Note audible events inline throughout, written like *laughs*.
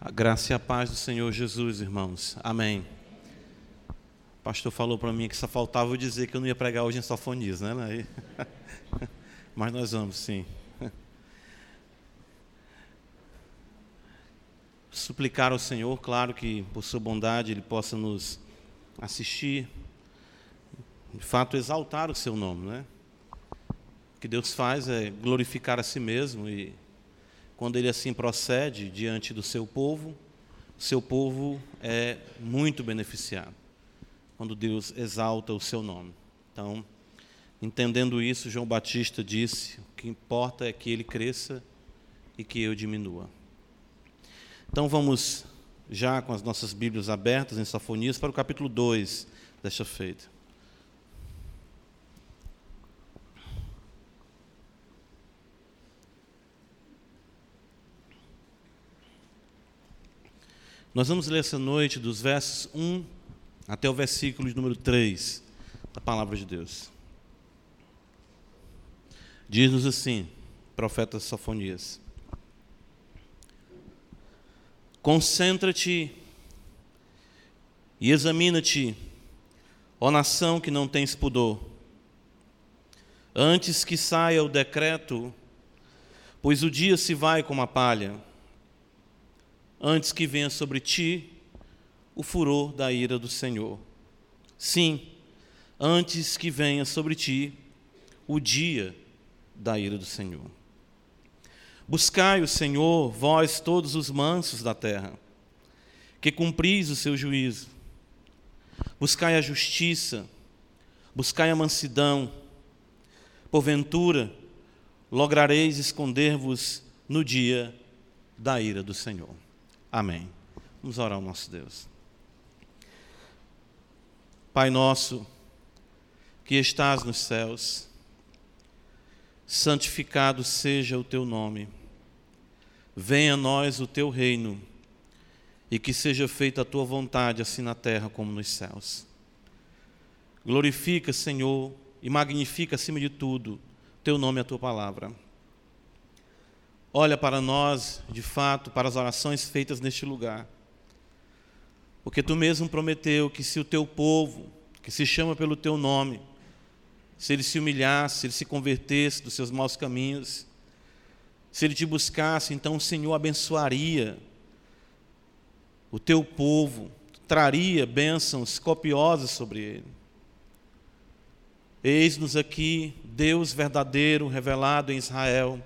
A graça e a paz do Senhor Jesus, irmãos. Amém. O pastor falou para mim que só faltava eu dizer que eu não ia pregar hoje em sofonias, né? *laughs* Mas nós vamos, sim. *laughs* Suplicar ao Senhor, claro que por sua bondade Ele possa nos assistir, de fato exaltar o seu nome, né? O que Deus faz é glorificar a si mesmo e quando ele assim procede diante do seu povo, seu povo é muito beneficiado. Quando Deus exalta o seu nome. Então, entendendo isso, João Batista disse: o que importa é que ele cresça e que eu diminua. Então vamos já com as nossas Bíblias abertas em Safonias para o capítulo 2 desta feita. Nós vamos ler essa noite dos versos 1 até o versículo de número 3 da palavra de Deus. Diz-nos assim, profeta Sofonias: Concentra-te e examina-te, ó nação que não tens pudor, antes que saia o decreto, pois o dia se vai como a palha antes que venha sobre ti o furor da ira do Senhor. Sim, antes que venha sobre ti o dia da ira do Senhor. Buscai o Senhor, vós todos os mansos da terra, que cumpris o seu juízo. Buscai a justiça, buscai a mansidão. Porventura, lograreis esconder-vos no dia da ira do Senhor. Amém. Vamos orar ao nosso Deus. Pai nosso, que estás nos céus, santificado seja o teu nome. Venha a nós o teu reino e que seja feita a tua vontade, assim na terra como nos céus. Glorifica, Senhor, e magnifica acima de tudo teu nome e a tua palavra olha para nós, de fato, para as orações feitas neste lugar. Porque tu mesmo prometeu que se o teu povo, que se chama pelo teu nome, se ele se humilhasse, se ele se convertesse dos seus maus caminhos, se ele te buscasse, então o Senhor abençoaria o teu povo, traria bênçãos copiosas sobre ele. Eis-nos aqui, Deus verdadeiro revelado em Israel,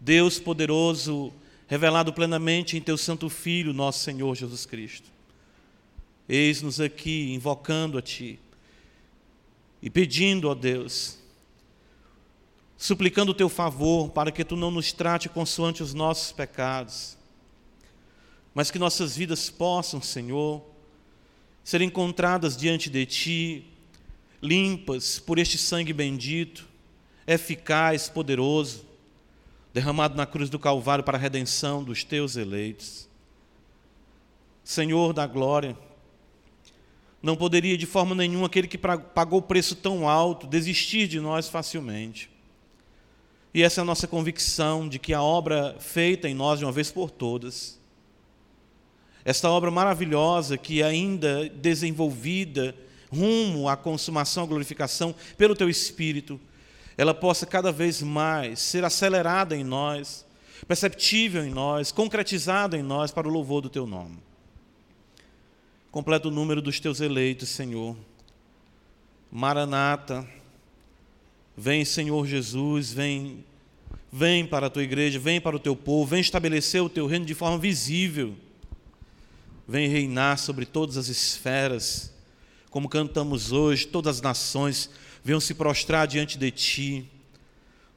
Deus poderoso, revelado plenamente em teu Santo Filho, nosso Senhor Jesus Cristo. Eis-nos aqui invocando a Ti e pedindo a Deus, suplicando o Teu favor para que Tu não nos trate consoante os nossos pecados, mas que nossas vidas possam, Senhor, ser encontradas diante de Ti, limpas por este sangue bendito, eficaz, poderoso, derramado na cruz do Calvário para a redenção dos teus eleitos. Senhor da glória, não poderia de forma nenhuma aquele que pagou preço tão alto desistir de nós facilmente. E essa é a nossa convicção de que a obra feita em nós de uma vez por todas, esta obra maravilhosa que é ainda desenvolvida rumo à consumação, à glorificação pelo teu Espírito, ela possa cada vez mais ser acelerada em nós, perceptível em nós, concretizada em nós para o louvor do teu nome. Completa o número dos teus eleitos, Senhor. Maranata, vem, Senhor Jesus, vem, vem para a tua igreja, vem para o teu povo, vem estabelecer o teu reino de forma visível. Vem reinar sobre todas as esferas, como cantamos hoje, todas as nações venham se prostrar diante de Ti.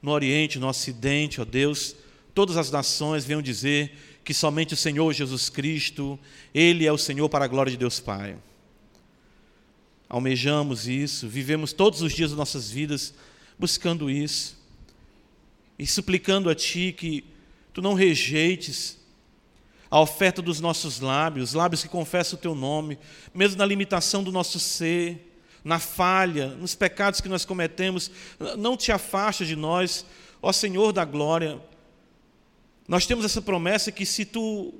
No Oriente, no Ocidente, ó Deus, todas as nações venham dizer que somente o Senhor Jesus Cristo, Ele é o Senhor para a glória de Deus Pai. Almejamos isso, vivemos todos os dias das nossas vidas buscando isso e suplicando a Ti que Tu não rejeites a oferta dos nossos lábios, lábios que confessam o Teu nome, mesmo na limitação do nosso ser, na falha, nos pecados que nós cometemos, não te afasta de nós, ó Senhor da glória. Nós temos essa promessa que se tu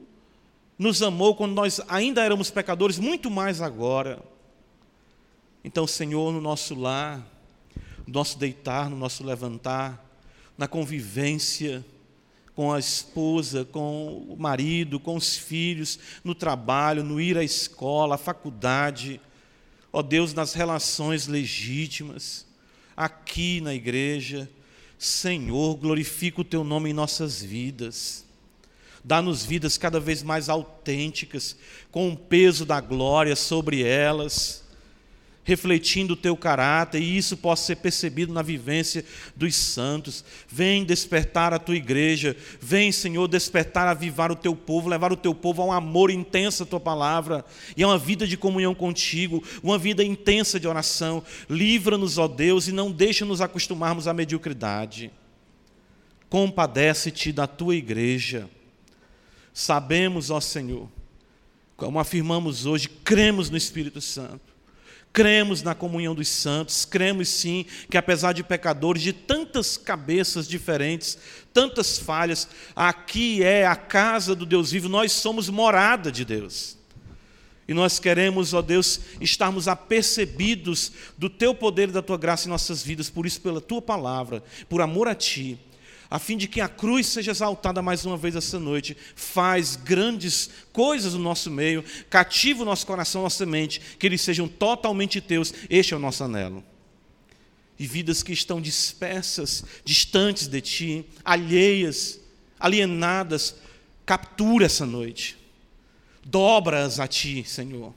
nos amou quando nós ainda éramos pecadores, muito mais agora. Então, Senhor, no nosso lar, no nosso deitar, no nosso levantar, na convivência com a esposa, com o marido, com os filhos, no trabalho, no ir à escola, à faculdade, ó Deus, nas relações legítimas, aqui na igreja, Senhor, glorifica o teu nome em nossas vidas. Dá-nos vidas cada vez mais autênticas, com o peso da glória sobre elas refletindo o teu caráter, e isso possa ser percebido na vivência dos santos. Vem despertar a tua igreja, vem, Senhor, despertar, avivar o teu povo, levar o teu povo a um amor intenso à tua palavra, e a uma vida de comunhão contigo, uma vida intensa de oração. Livra-nos, ó Deus, e não deixa nos acostumarmos à mediocridade. Compadece-te da tua igreja. Sabemos, ó Senhor, como afirmamos hoje, cremos no Espírito Santo Cremos na comunhão dos santos, cremos sim que, apesar de pecadores, de tantas cabeças diferentes, tantas falhas, aqui é a casa do Deus vivo, nós somos morada de Deus. E nós queremos, ó Deus, estarmos apercebidos do Teu poder e da Tua graça em nossas vidas, por isso, pela Tua palavra, por amor a Ti, a fim de que a cruz seja exaltada mais uma vez essa noite, faz grandes coisas no nosso meio, cativa o nosso coração, nossa mente, que eles sejam totalmente teus, este é o nosso anelo. E vidas que estão dispersas, distantes de ti, alheias, alienadas, captura essa noite, dobra-as a ti, Senhor.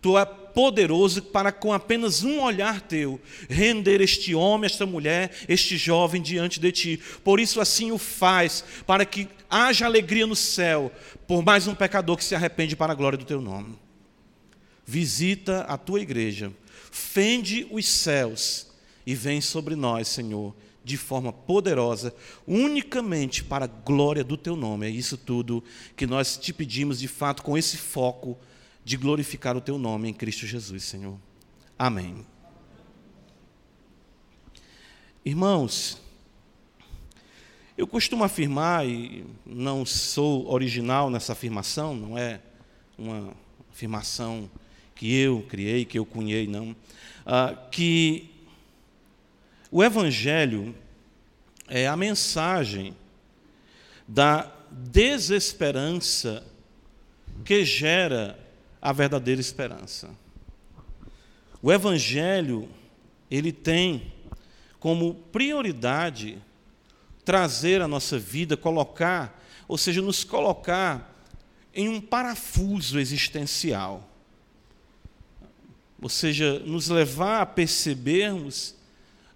Tu é poderoso para, com apenas um olhar teu, render este homem, esta mulher, este jovem diante de ti. Por isso, assim o faz, para que haja alegria no céu, por mais um pecador que se arrepende para a glória do teu nome. Visita a tua igreja, fende os céus e vem sobre nós, Senhor, de forma poderosa, unicamente para a glória do teu nome. É isso tudo que nós te pedimos, de fato, com esse foco de glorificar o teu nome em Cristo Jesus, Senhor. Amém. Irmãos, eu costumo afirmar, e não sou original nessa afirmação, não é uma afirmação que eu criei, que eu cunhei, não, ah, que o Evangelho é a mensagem da desesperança que gera a verdadeira esperança. O evangelho, ele tem como prioridade trazer a nossa vida, colocar, ou seja, nos colocar em um parafuso existencial. Ou seja, nos levar a percebermos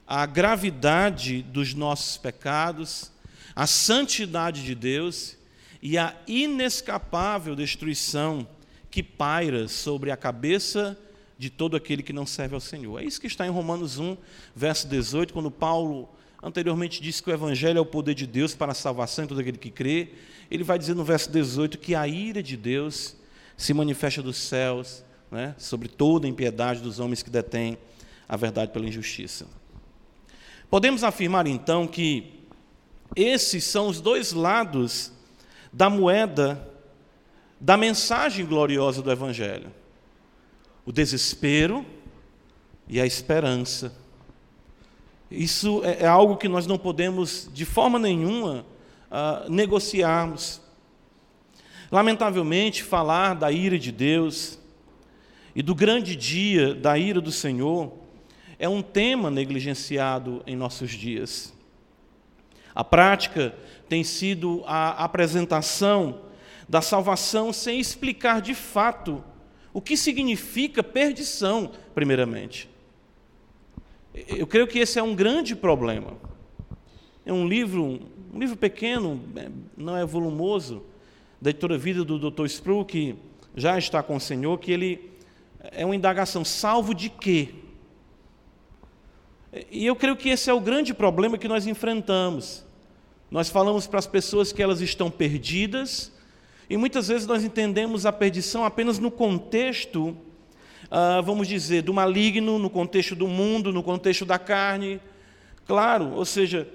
a gravidade dos nossos pecados, a santidade de Deus e a inescapável destruição que paira sobre a cabeça de todo aquele que não serve ao Senhor. É isso que está em Romanos 1, verso 18, quando Paulo anteriormente disse que o Evangelho é o poder de Deus para a salvação de todo aquele que crê. Ele vai dizer no verso 18 que a ira de Deus se manifesta dos céus né, sobre toda a impiedade dos homens que detêm a verdade pela injustiça. Podemos afirmar então que esses são os dois lados da moeda da mensagem gloriosa do Evangelho: o desespero e a esperança. Isso é, é algo que nós não podemos, de forma nenhuma, uh, negociarmos. Lamentavelmente, falar da ira de Deus e do grande dia da ira do Senhor é um tema negligenciado em nossos dias. A prática tem sido a apresentação da salvação sem explicar de fato o que significa perdição, primeiramente. Eu creio que esse é um grande problema. É um livro, um livro pequeno, é, não é volumoso, da editora Vida do Dr. Sproul, que já está com o Senhor, que ele é uma indagação, salvo de quê? E eu creio que esse é o grande problema que nós enfrentamos. Nós falamos para as pessoas que elas estão perdidas, e muitas vezes nós entendemos a perdição apenas no contexto, ah, vamos dizer, do maligno, no contexto do mundo, no contexto da carne. Claro, ou seja,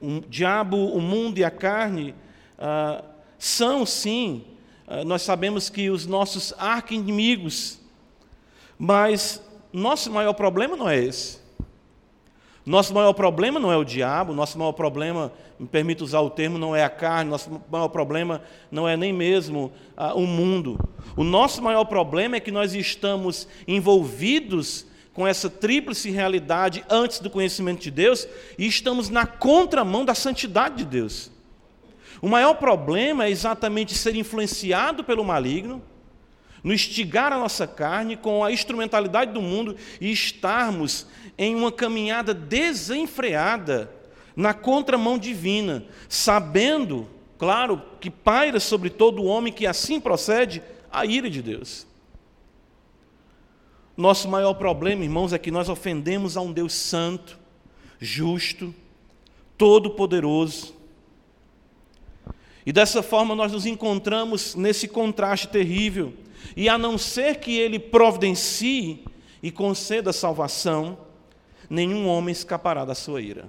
o diabo, o mundo e a carne ah, são sim ah, nós sabemos que os nossos arqui-inimigos, mas nosso maior problema não é esse. Nosso maior problema não é o diabo, nosso maior problema, me permito usar o termo, não é a carne, nosso maior problema não é nem mesmo ah, o mundo. O nosso maior problema é que nós estamos envolvidos com essa tríplice realidade antes do conhecimento de Deus e estamos na contramão da santidade de Deus. O maior problema é exatamente ser influenciado pelo maligno, no estigar a nossa carne com a instrumentalidade do mundo e estarmos em uma caminhada desenfreada na contramão divina, sabendo, claro, que paira sobre todo homem que assim procede a ira de Deus. Nosso maior problema, irmãos, é que nós ofendemos a um Deus santo, justo, todo-poderoso. E dessa forma nós nos encontramos nesse contraste terrível. E a não ser que Ele providencie e conceda salvação, nenhum homem escapará da sua ira.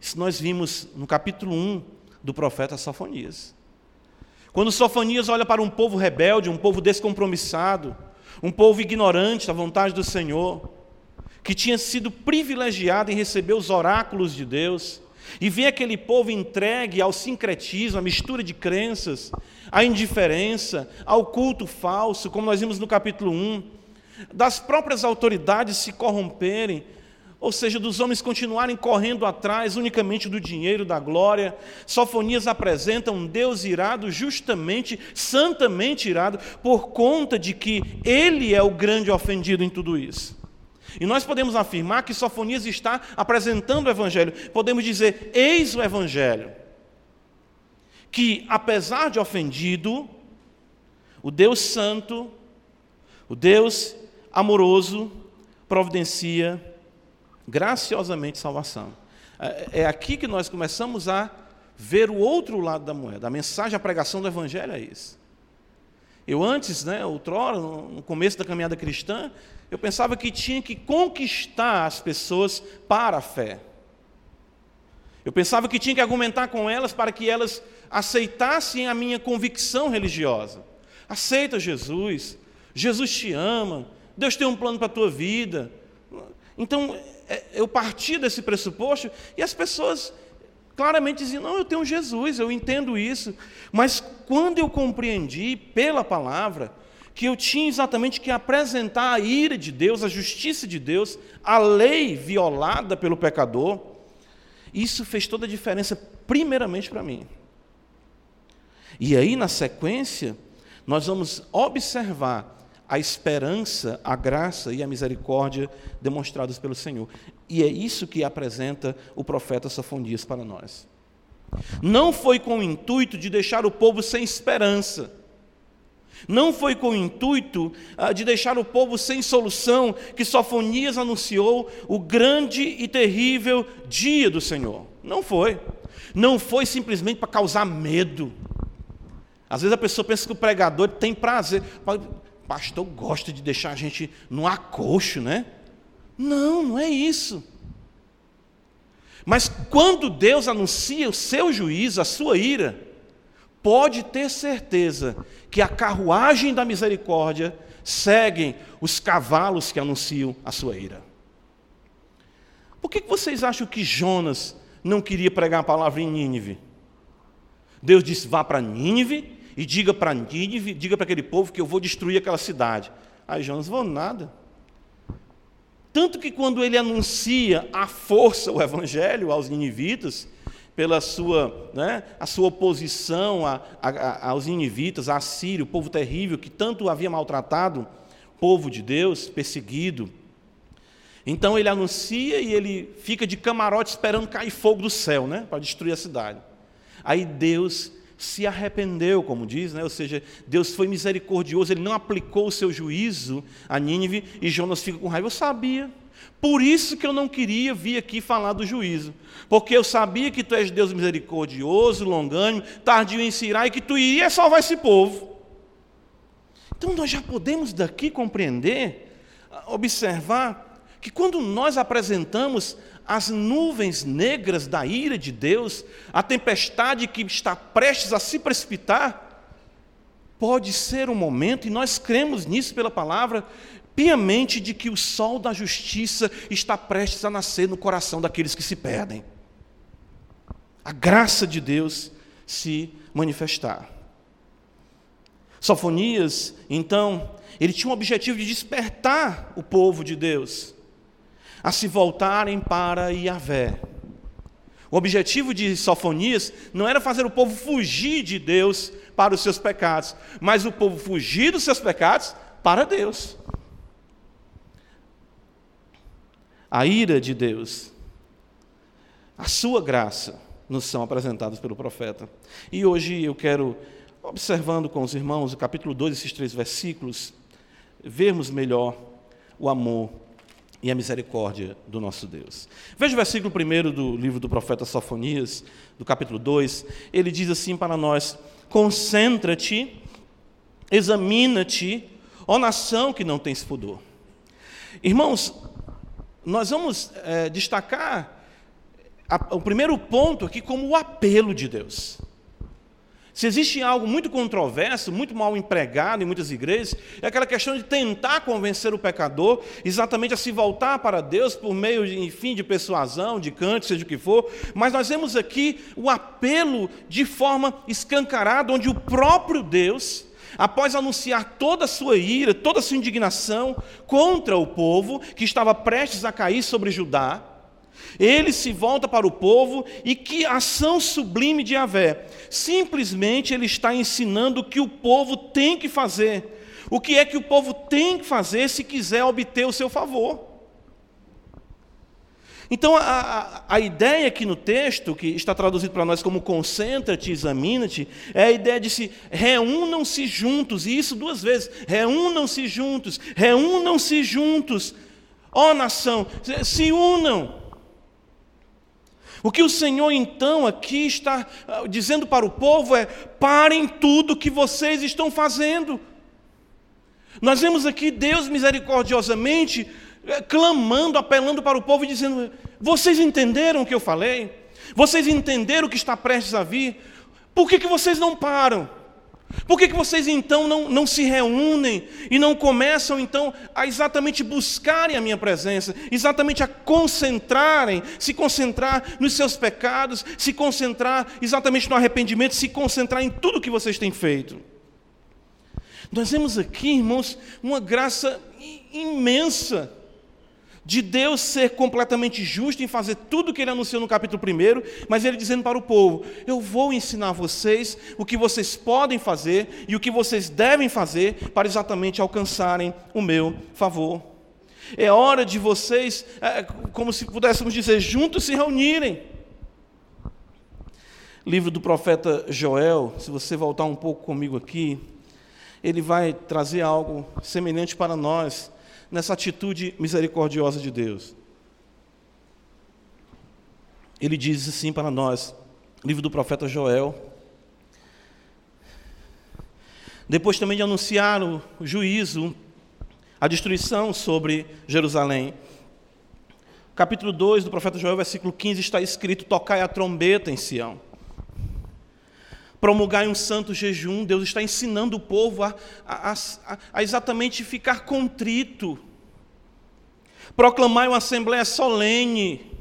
Isso nós vimos no capítulo 1 do profeta Sofonias. Quando Sofonias olha para um povo rebelde, um povo descompromissado, um povo ignorante da vontade do Senhor, que tinha sido privilegiado em receber os oráculos de Deus, e vê aquele povo entregue ao sincretismo, à mistura de crenças, à indiferença, ao culto falso, como nós vimos no capítulo 1, das próprias autoridades se corromperem, ou seja, dos homens continuarem correndo atrás unicamente do dinheiro, da glória. Sofonias apresenta um Deus irado, justamente, santamente irado, por conta de que ele é o grande ofendido em tudo isso. E nós podemos afirmar que Sofonias está apresentando o Evangelho. Podemos dizer: eis o Evangelho. Que, apesar de ofendido, o Deus Santo, o Deus amoroso, providencia graciosamente salvação. É, é aqui que nós começamos a ver o outro lado da moeda. A mensagem, a pregação do Evangelho é isso. Eu antes, né, outrora, no começo da caminhada cristã, eu pensava que tinha que conquistar as pessoas para a fé. Eu pensava que tinha que argumentar com elas para que elas aceitassem a minha convicção religiosa. Aceita Jesus, Jesus te ama, Deus tem um plano para a tua vida. Então, é, eu parti desse pressuposto e as pessoas claramente diziam: Não, eu tenho Jesus, eu entendo isso. Mas quando eu compreendi pela palavra que eu tinha exatamente que apresentar a ira de Deus, a justiça de Deus, a lei violada pelo pecador, isso fez toda a diferença, primeiramente para mim. E aí, na sequência, nós vamos observar a esperança, a graça e a misericórdia demonstrados pelo Senhor. E é isso que apresenta o profeta Safonias para nós. Não foi com o intuito de deixar o povo sem esperança. Não foi com o intuito ah, de deixar o povo sem solução que Sofonias anunciou o grande e terrível dia do Senhor. Não foi. Não foi simplesmente para causar medo. Às vezes a pessoa pensa que o pregador tem prazer pastor gosta de deixar a gente no acocho, né? Não, não é isso. Mas quando Deus anuncia o seu juízo, a sua ira, pode ter certeza que a carruagem da misericórdia seguem os cavalos que anunciam a sua ira. Por que vocês acham que Jonas não queria pregar a palavra em Nínive? Deus disse: vá para Nínive e diga para Nínive, diga para aquele povo que eu vou destruir aquela cidade. Aí Jonas, vou nada. Tanto que quando ele anuncia a força, o evangelho aos ninivitas, pela sua, né, a sua oposição a, a, aos ninivitas, a Sírio, o povo terrível que tanto havia maltratado, povo de Deus, perseguido. Então ele anuncia e ele fica de camarote esperando cair fogo do céu, né, para destruir a cidade. Aí Deus se arrependeu, como diz, né? ou seja, Deus foi misericordioso, ele não aplicou o seu juízo a Nínive e Jonas fica com raiva. Eu sabia. Por isso que eu não queria vir aqui falar do juízo, porque eu sabia que tu és Deus misericordioso, longânimo, tardio em se e que tu iria salvar esse povo. Então nós já podemos daqui compreender, observar, que quando nós apresentamos as nuvens negras da ira de Deus, a tempestade que está prestes a se precipitar, pode ser um momento, e nós cremos nisso pela palavra, piamente de que o sol da justiça está prestes a nascer no coração daqueles que se perdem. A graça de Deus se manifestar. Sofonias, então, ele tinha o objetivo de despertar o povo de Deus a se voltarem para Yahvé. O objetivo de Sofonias não era fazer o povo fugir de Deus para os seus pecados, mas o povo fugir dos seus pecados para Deus. A ira de Deus, a sua graça, nos são apresentados pelo profeta. E hoje eu quero, observando com os irmãos o capítulo 2, esses três versículos, vermos melhor o amor e a misericórdia do nosso Deus. Veja o versículo 1 do livro do profeta Sofonias, do capítulo 2. Ele diz assim para nós: Concentra-te, examina-te, ó nação que não tens pudor. Irmãos, nós vamos é, destacar a, o primeiro ponto aqui como o apelo de Deus. Se existe algo muito controverso, muito mal empregado em muitas igrejas, é aquela questão de tentar convencer o pecador exatamente a se voltar para Deus por meio, enfim, de persuasão, de canto, seja o que for. Mas nós vemos aqui o apelo de forma escancarada, onde o próprio Deus, após anunciar toda a sua ira, toda a sua indignação contra o povo que estava prestes a cair sobre Judá, ele se volta para o povo e que ação sublime de Yahvé. Simplesmente ele está ensinando o que o povo tem que fazer. O que é que o povo tem que fazer se quiser obter o seu favor. Então, a, a, a, ideia aqui no texto, que está traduzido para nós como concentra-te, examina-te, é a ideia de se reúnam-se juntos, e isso duas vezes: reúnam-se juntos, reúnam-se juntos, ó nação, se unam. O que o Senhor então aqui está ah, dizendo para o povo é: parem tudo que vocês estão fazendo. Nós vemos aqui Deus misericordiosamente eh, clamando, apelando para o povo e dizendo: vocês entenderam o que eu falei? Vocês entenderam o que está prestes a vir? Por que, que vocês não param? Por que, que vocês então não, não se reúnem e não começam então a exatamente buscarem a minha presença, exatamente a concentrarem, se concentrar nos seus pecados, se concentrar exatamente no arrependimento, se concentrar em tudo que vocês têm feito? Nós vemos aqui, irmãos, uma graça imensa de Deus ser completamente justo em fazer tudo o que ele anunciou no capítulo 1, mas ele dizendo para o povo: Eu vou ensinar vocês o que vocês podem fazer e o que vocês devem fazer para exatamente alcançarem o meu favor. É hora de vocês, é, como se pudéssemos dizer, juntos se reunirem. Livro do profeta Joel, se você voltar um pouco comigo aqui, ele vai trazer algo semelhante para nós nessa atitude misericordiosa de Deus. Ele diz assim para nós, livro do profeta Joel. Depois também de anunciar o juízo, a destruição sobre Jerusalém. Capítulo 2 do profeta Joel, versículo 15, está escrito: Tocai a trombeta em Sião promulgar um santo jejum, Deus está ensinando o povo a, a, a, a exatamente ficar contrito, proclamar uma assembleia solene,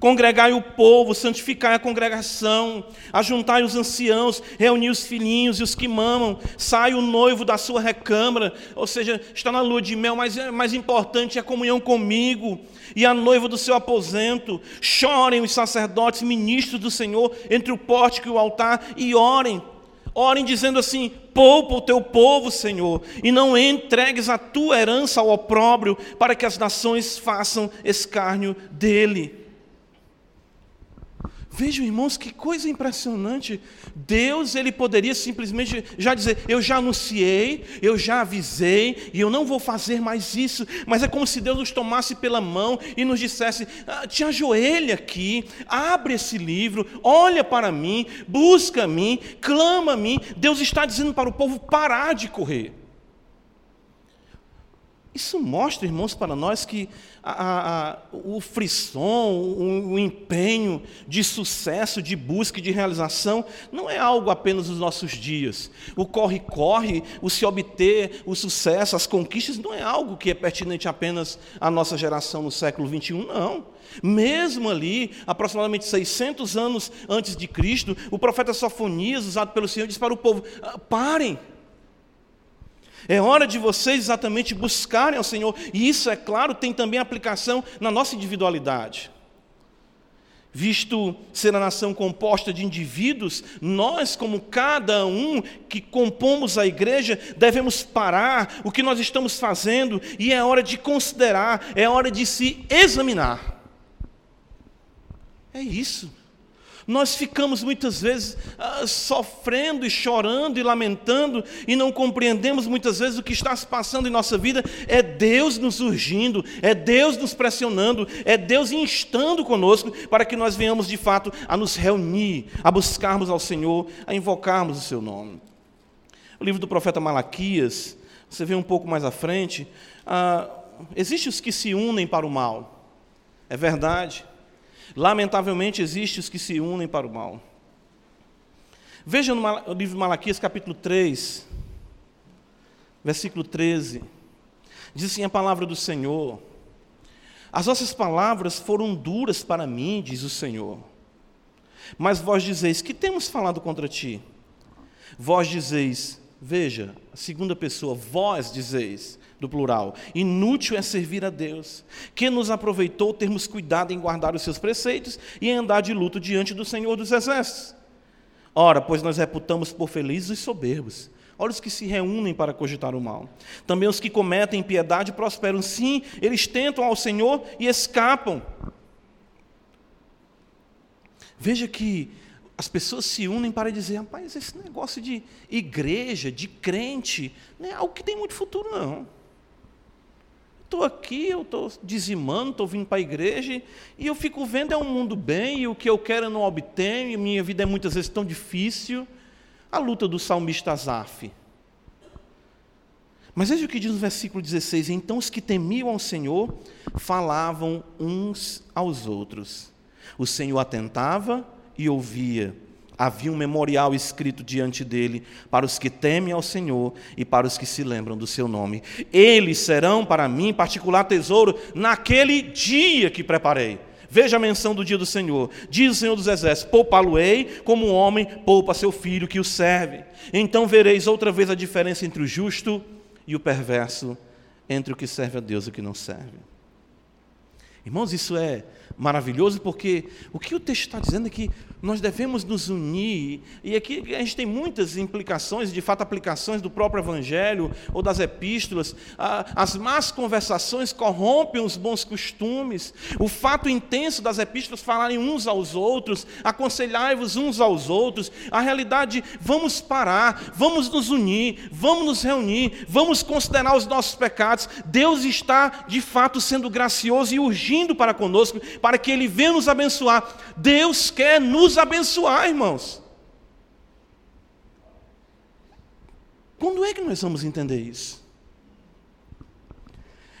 Congregai o povo, santificai a congregação, ajuntai os anciãos, reuni os filhinhos e os que mamam, sai o noivo da sua recâmara, ou seja, está na lua de mel, mas é mais importante é a comunhão comigo, e a noiva do seu aposento, chorem os sacerdotes, ministros do Senhor, entre o pórtico e o altar, e orem, orem dizendo assim: poupa o teu povo, Senhor, e não entregues a tua herança ao opróbrio, para que as nações façam escárnio dele. Vejam, irmãos, que coisa impressionante. Deus, ele poderia simplesmente já dizer: Eu já anunciei, eu já avisei, e eu não vou fazer mais isso. Mas é como se Deus nos tomasse pela mão e nos dissesse: ah, Te ajoelha aqui, abre esse livro, olha para mim, busca mim, clama a mim. Deus está dizendo para o povo parar de correr. Isso mostra, irmãos, para nós que a, a, o frisson, o, o, empenho de sucesso, de busca e de realização, não é algo apenas dos nossos dias. O corre-corre, o se obter o sucesso, as conquistas, não é algo que é pertinente apenas à nossa geração no século XXI, não. Mesmo ali, aproximadamente 600 anos antes de Cristo, o profeta Sofonias, usado pelo Senhor, disse para o povo: ah, parem. É hora de vocês exatamente buscarem ao Senhor, e isso, é claro, tem também aplicação na nossa individualidade. Visto ser a nação composta de indivíduos, nós, como cada um que compomos a igreja, devemos parar o que nós estamos fazendo e é hora de considerar, é hora de se examinar. É isso. Nós ficamos muitas vezes ah, sofrendo e chorando e lamentando e não compreendemos muitas vezes o que está se passando em nossa vida. É Deus nos urgindo, é Deus nos pressionando, é Deus instando conosco para que nós venhamos de fato a nos reunir, a buscarmos ao Senhor, a invocarmos o Seu nome. O livro do profeta Malaquias, você vê um pouco mais à frente, ah, existem os que se unem para o mal. É verdade. Lamentavelmente, existem os que se unem para o mal. Veja no livro de Malaquias, capítulo 3, versículo 13. Diz assim a palavra do Senhor: As vossas palavras foram duras para mim, diz o Senhor. Mas vós dizeis: Que temos falado contra ti? Vós dizeis: Veja, a segunda pessoa, vós dizeis: do plural. Inútil é servir a Deus, que nos aproveitou termos cuidado em guardar os seus preceitos e em andar de luto diante do Senhor dos Exércitos. Ora, pois nós reputamos por felizes os soberbos. Olha os que se reúnem para cogitar o mal. Também os que cometem impiedade prosperam. Sim, eles tentam ao Senhor e escapam. Veja que as pessoas se unem para dizer: rapaz, esse negócio de igreja, de crente, não é algo que tem muito futuro, não. Estou aqui, eu estou dizimando, estou vindo para a igreja e eu fico vendo é um mundo bem e o que eu quero eu não obtenho, e minha vida é muitas vezes tão difícil. A luta do salmista Azaf. Mas veja o que diz no versículo 16: Então os que temiam ao Senhor falavam uns aos outros. O Senhor atentava e ouvia havia um memorial escrito diante dele para os que temem ao Senhor e para os que se lembram do seu nome. Eles serão para mim particular tesouro naquele dia que preparei. Veja a menção do dia do Senhor. Diz o Senhor dos Exércitos: Poupá-lo-ei como um homem poupa seu filho que o serve. Então vereis outra vez a diferença entre o justo e o perverso, entre o que serve a Deus e o que não serve. Irmãos, isso é maravilhoso porque o que o texto está dizendo é que nós devemos nos unir, e aqui a gente tem muitas implicações, de fato, aplicações do próprio Evangelho ou das epístolas. As más conversações corrompem os bons costumes. O fato intenso das epístolas falarem uns aos outros, aconselhai-vos uns aos outros. A realidade, vamos parar, vamos nos unir, vamos nos reunir, vamos considerar os nossos pecados. Deus está, de fato, sendo gracioso e urgindo para conosco, para que Ele venha nos abençoar. Deus quer nos abençoar, irmãos. Quando é que nós vamos entender isso?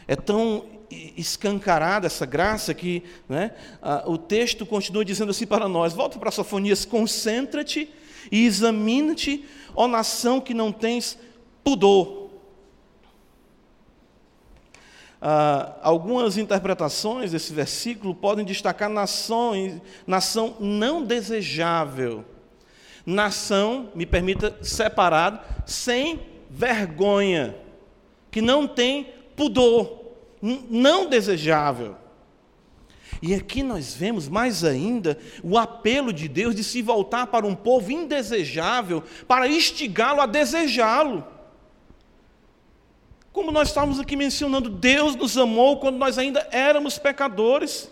É tão escancarada essa graça que né, o texto continua dizendo assim para nós: volta para Sofonias, concentra-te e examina-te, ó nação que não tens pudor. Ah, algumas interpretações desse versículo podem destacar nação, nação não desejável. Nação, me permita, separado, sem vergonha, que não tem pudor, não desejável. E aqui nós vemos mais ainda o apelo de Deus de se voltar para um povo indesejável, para instigá-lo a desejá-lo. Como nós estávamos aqui mencionando, Deus nos amou quando nós ainda éramos pecadores.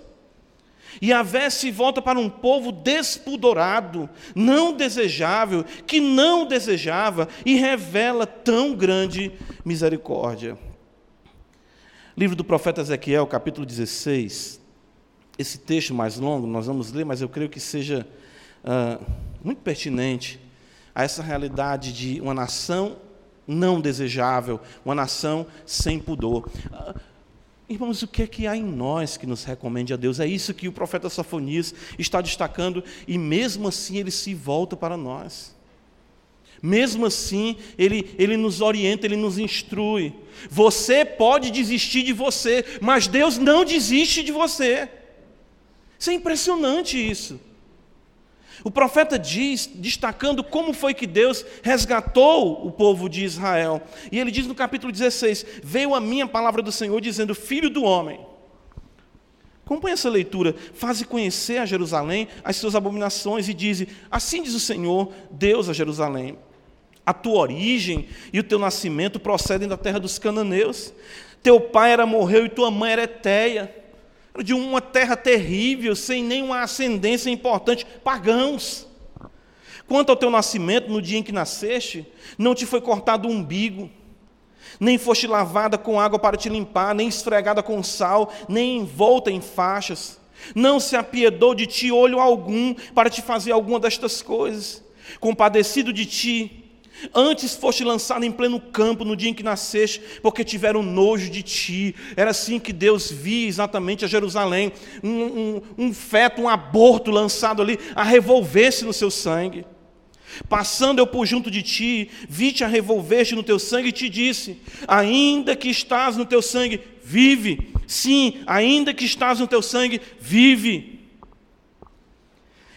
E a Vé se volta para um povo despudorado, não desejável, que não desejava e revela tão grande misericórdia. Livro do profeta Ezequiel, capítulo 16. Esse texto mais longo nós vamos ler, mas eu creio que seja uh, muito pertinente a essa realidade de uma nação não desejável, uma nação sem pudor. Ah, irmãos, o que é que há em nós que nos recomende a Deus? É isso que o profeta Sofonias está destacando, e mesmo assim ele se volta para nós. Mesmo assim, ele, ele nos orienta, ele nos instrui. Você pode desistir de você, mas Deus não desiste de você. Isso é impressionante isso. O profeta diz, destacando como foi que Deus resgatou o povo de Israel. E ele diz no capítulo 16: Veio a minha palavra do Senhor dizendo: Filho do homem. Acompanhe essa leitura. Faze conhecer a Jerusalém as suas abominações e diz: Assim diz o Senhor, Deus a Jerusalém a tua origem e o teu nascimento procedem da terra dos cananeus. Teu pai era morreu e tua mãe era eteia. De uma terra terrível, sem nenhuma ascendência importante, pagãos. Quanto ao teu nascimento, no dia em que nasceste, não te foi cortado o umbigo, nem foste lavada com água para te limpar, nem esfregada com sal, nem envolta em faixas. Não se apiedou de ti olho algum para te fazer alguma destas coisas. Compadecido de ti, Antes foste lançado em pleno campo no dia em que nasceste, porque tiveram nojo de ti. Era assim que Deus via exatamente a Jerusalém: um, um, um feto, um aborto lançado ali, a revolver-se no seu sangue. Passando eu por junto de ti, vi-te a revolver-te no teu sangue e te disse: Ainda que estás no teu sangue, vive. Sim, ainda que estás no teu sangue, vive.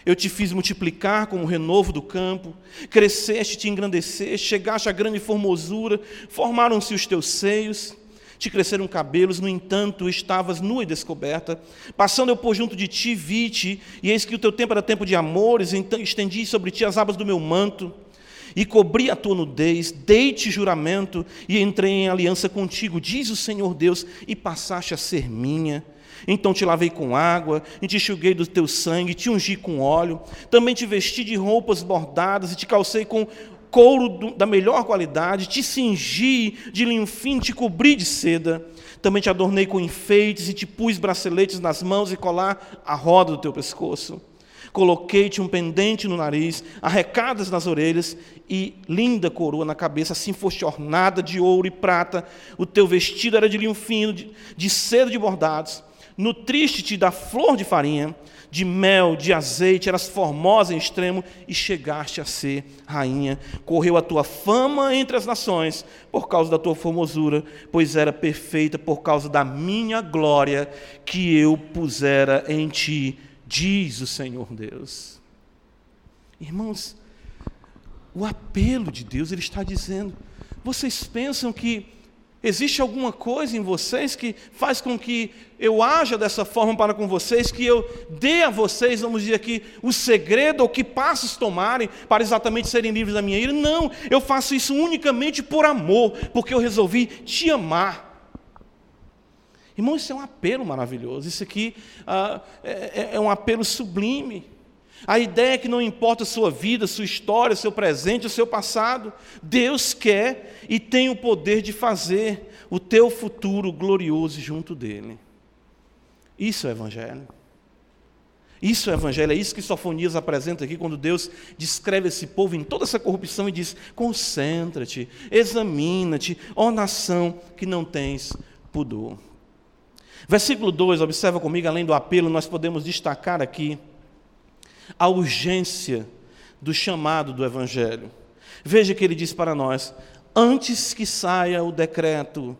Eu te fiz multiplicar como o renovo do campo, cresceste, te engrandeceste, chegaste à grande formosura, formaram-se os teus seios, te cresceram cabelos, no entanto, estavas nua e descoberta. Passando eu por junto de ti, vi-te, e eis que o teu tempo era tempo de amores, então estendi sobre ti as abas do meu manto, e cobri a tua nudez, dei-te juramento, e entrei em aliança contigo, diz o Senhor Deus, e passaste a ser minha. Então te lavei com água, e te enxuguei do teu sangue, te ungi com óleo. Também te vesti de roupas bordadas, e te calcei com couro do, da melhor qualidade, te cingi de linho fino, te cobri de seda. Também te adornei com enfeites, e te pus braceletes nas mãos e colar a roda do teu pescoço. Coloquei-te um pendente no nariz, arrecadas nas orelhas e linda coroa na cabeça, assim foste ornada de ouro e prata. O teu vestido era de linho fino, de, de seda de bordados nutriste-te da flor de farinha, de mel, de azeite, eras formosa em extremo e chegaste a ser rainha. Correu a tua fama entre as nações por causa da tua formosura, pois era perfeita por causa da minha glória que eu pusera em ti, diz o Senhor Deus. Irmãos, o apelo de Deus, Ele está dizendo: vocês pensam que Existe alguma coisa em vocês que faz com que eu haja dessa forma para com vocês, que eu dê a vocês, vamos dizer aqui, o segredo ou que passos tomarem para exatamente serem livres da minha ira? Não, eu faço isso unicamente por amor, porque eu resolvi te amar. Irmão, isso é um apelo maravilhoso, isso aqui ah, é, é, é um apelo sublime. A ideia é que não importa a sua vida, sua história, seu presente, o seu passado, Deus quer e tem o poder de fazer o teu futuro glorioso junto dele. Isso é evangelho. Isso é evangelho, é isso que Sofonias apresenta aqui quando Deus descreve esse povo em toda essa corrupção e diz: concentra-te, examina-te, ó nação que não tens pudor. Versículo 2, observa comigo, além do apelo, nós podemos destacar aqui a urgência do chamado do Evangelho. Veja que ele diz para nós: antes que saia o decreto,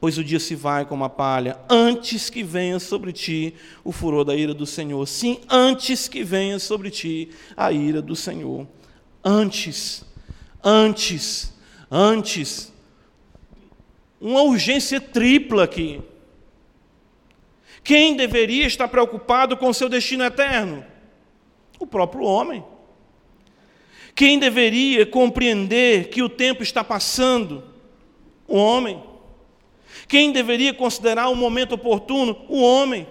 pois o dia se vai como a palha, antes que venha sobre ti o furor da ira do Senhor. Sim, antes que venha sobre ti a ira do Senhor. Antes, antes, antes. Uma urgência tripla aqui. Quem deveria estar preocupado com o seu destino eterno? O próprio homem. Quem deveria compreender que o tempo está passando? O homem. Quem deveria considerar o momento oportuno? O homem.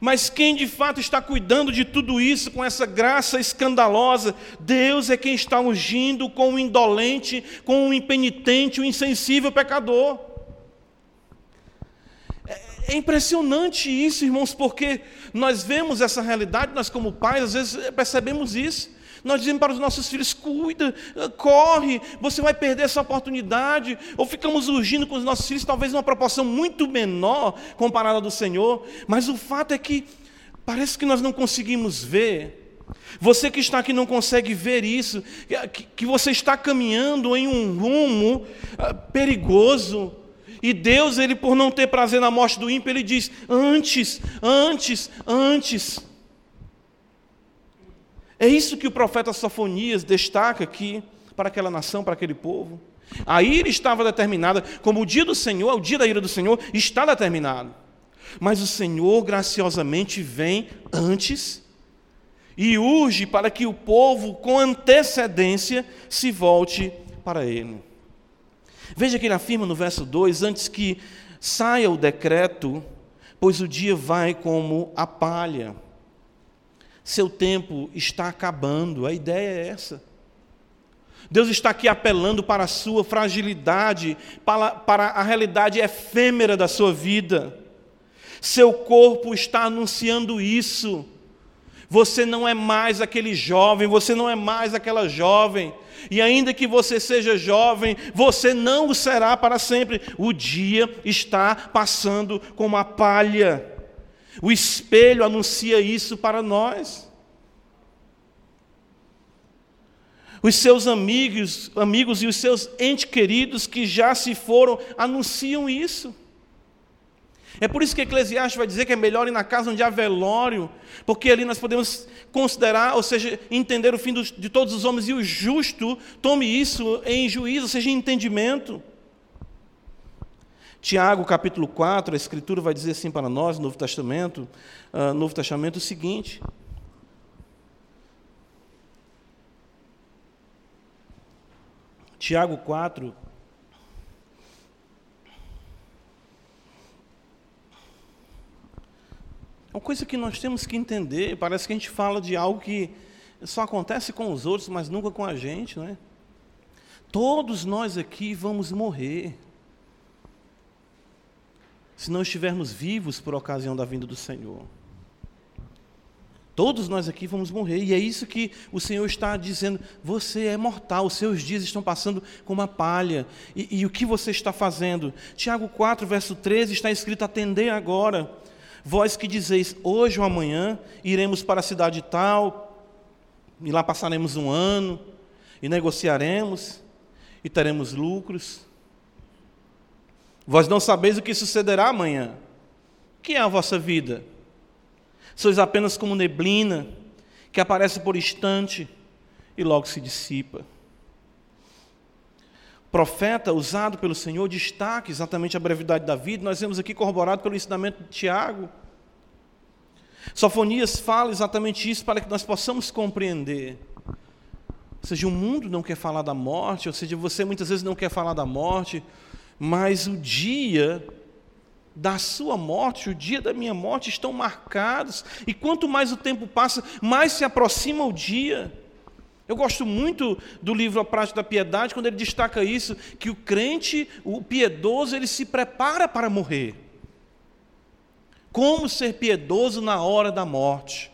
Mas quem de fato está cuidando de tudo isso com essa graça escandalosa? Deus é quem está ungindo com o indolente, com o impenitente, o insensível pecador. É impressionante isso, irmãos, porque nós vemos essa realidade, nós como pais, às vezes percebemos isso. Nós dizemos para os nossos filhos: cuida, corre, você vai perder essa oportunidade. Ou ficamos urgindo com os nossos filhos, talvez numa proporção muito menor comparada do Senhor, mas o fato é que parece que nós não conseguimos ver. Você que está aqui não consegue ver isso, que, você está caminhando em um rumo uh, perigoso. E Deus, ele por não ter prazer na morte do ímpio, ele diz: antes, antes, antes. É isso que o profeta Sofonias destaca aqui para aquela nação, para aquele povo. A ira estava determinada, como o dia do Senhor, o dia da ira do Senhor está determinado. Mas o Senhor graciosamente vem antes e urge para que o povo, com antecedência, se volte para ele. Veja que ele afirma no verso 2: Antes que saia o decreto, pois o dia vai como a palha seu tempo está acabando. A ideia é essa. Deus está aqui apelando para a sua fragilidade, para, para a realidade efêmera da sua vida. Seu corpo está anunciando isso. Você não é mais aquele jovem, você não é mais aquela jovem. E ainda que você seja jovem, você não o será para sempre. O dia está passando como a palha. O espelho anuncia isso para nós. Os seus amigos, amigos e os seus entes queridos que já se foram anunciam isso. É por isso que Eclesiastes vai dizer que é melhor ir na casa onde há velório, porque ali nós podemos considerar, ou seja, entender o fim de todos os homens, e o justo tome isso em juízo, ou seja, em entendimento. Tiago capítulo 4, a Escritura vai dizer assim para nós, no Novo Testamento, uh, Novo Testamento, o seguinte. Tiago 4. É uma coisa que nós temos que entender. Parece que a gente fala de algo que só acontece com os outros, mas nunca com a gente, não é? Todos nós aqui vamos morrer se não estivermos vivos por ocasião da vinda do Senhor. Todos nós aqui vamos morrer, e é isso que o Senhor está dizendo: você é mortal, os seus dias estão passando como uma palha, e, e o que você está fazendo? Tiago 4, verso 13 está escrito: atendei agora, vós que dizeis, hoje ou amanhã iremos para a cidade tal, e lá passaremos um ano, e negociaremos, e teremos lucros. Vós não sabeis o que sucederá amanhã. O que é a vossa vida? Sois apenas como neblina que aparece por instante e logo se dissipa. Profeta usado pelo Senhor destaca exatamente a brevidade da vida. Nós vemos aqui corroborado pelo ensinamento de Tiago. Sofonias fala exatamente isso para que nós possamos compreender. Ou seja, o mundo não quer falar da morte, ou seja, você muitas vezes não quer falar da morte, mas o dia da sua morte, o dia da minha morte estão marcados, e quanto mais o tempo passa, mais se aproxima o dia. Eu gosto muito do livro A Prática da Piedade, quando ele destaca isso, que o crente, o piedoso, ele se prepara para morrer. Como ser piedoso na hora da morte?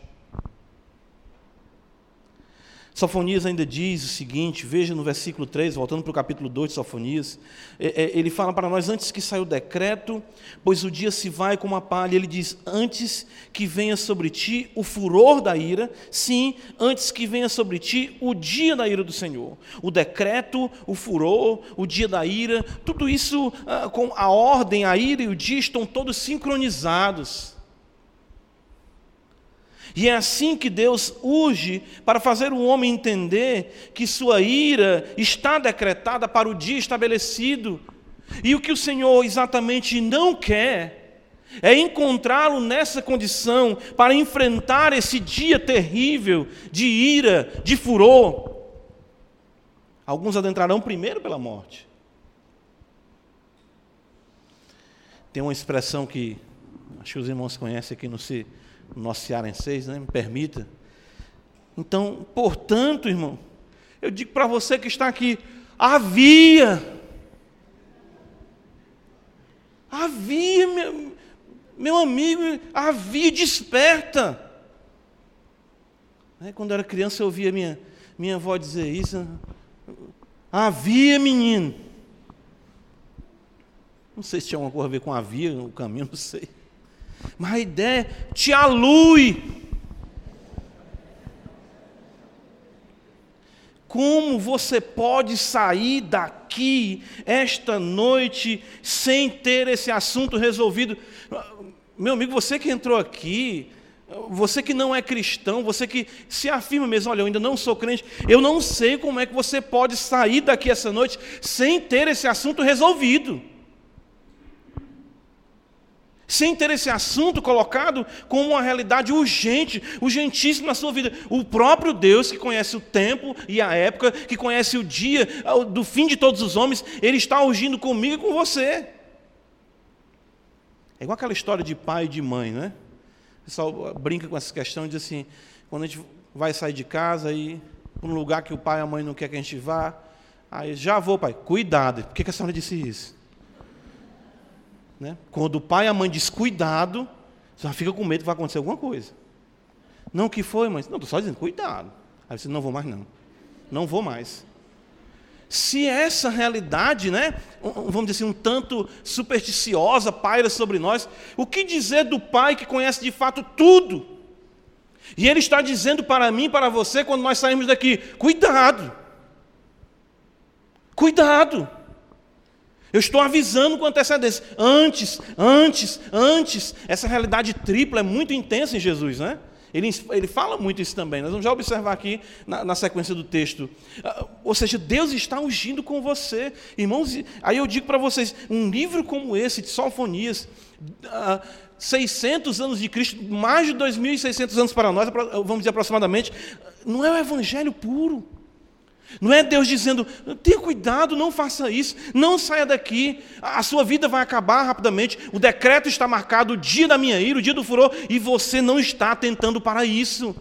Sofonias ainda diz o seguinte, veja no versículo 3, voltando para o capítulo 2 de Sofonias, é, é, ele fala para nós, antes que saia o decreto, pois o dia se vai como a palha, ele diz, antes que venha sobre ti o furor da ira, sim, antes que venha sobre ti o dia da ira do Senhor. O decreto, o furor, o dia da ira, tudo isso, ah, com a ordem, a ira e o dia estão todos sincronizados. E é assim que Deus urge para fazer o homem entender que sua ira está decretada para o dia estabelecido. E o que o Senhor exatamente não quer é encontrá-lo nessa condição para enfrentar esse dia terrível de ira, de furor. Alguns adentrarão primeiro pela morte. Tem uma expressão que acho que os irmãos conhecem aqui no nosso cearenseis, né? me permita. Então, portanto, irmão, eu digo para você que está aqui, havia, havia, meu, meu amigo, havia, desperta. Quando eu era criança, eu ouvia minha, minha avó dizer isso. Havia menino. Não sei se tinha alguma coisa a ver com a via, o caminho, *laughs* não sei. Mas a ideia é te alui. Como você pode sair daqui esta noite sem ter esse assunto resolvido? Meu amigo, você que entrou aqui, você que não é cristão, você que se afirma mesmo, olha, eu ainda não sou crente, eu não sei como é que você pode sair daqui essa noite sem ter esse assunto resolvido sem ter esse assunto colocado como uma realidade urgente, urgentíssima na sua vida. O próprio Deus, que conhece o tempo e a época, que conhece o dia do fim de todos os homens, Ele está urgindo comigo e com você. É igual aquela história de pai e de mãe, né? O pessoal brinca com essa questão e diz assim: quando a gente vai sair de casa e para um lugar que o pai e a mãe não quer que a gente vá, aí já vou, pai, cuidado. Por que, que a senhora disse isso? Né? Quando o pai e a mãe descuidado, você já fica com medo que vai acontecer alguma coisa. Não, o que foi, mãe? Não, estou só dizendo, cuidado. Aí você, não vou mais não. Não vou mais. Se essa realidade, né, vamos dizer assim, um tanto supersticiosa paira sobre nós, o que dizer do pai que conhece de fato tudo? E ele está dizendo para mim, para você, quando nós saímos daqui: cuidado, cuidado. Eu estou avisando com antecedência. Antes, antes, antes. Essa realidade tripla é muito intensa em Jesus, né? Ele, ele fala muito isso também. Nós vamos já observar aqui na, na sequência do texto. Uh, ou seja, Deus está ungindo com você. Irmãos, aí eu digo para vocês: um livro como esse, de Solfonias, uh, 600 anos de Cristo, mais de 2.600 anos para nós, vamos dizer aproximadamente, não é o evangelho puro. Não é Deus dizendo, tenha cuidado, não faça isso, não saia daqui, a sua vida vai acabar rapidamente, o decreto está marcado, o dia da minha ira, o dia do furor, e você não está tentando para isso.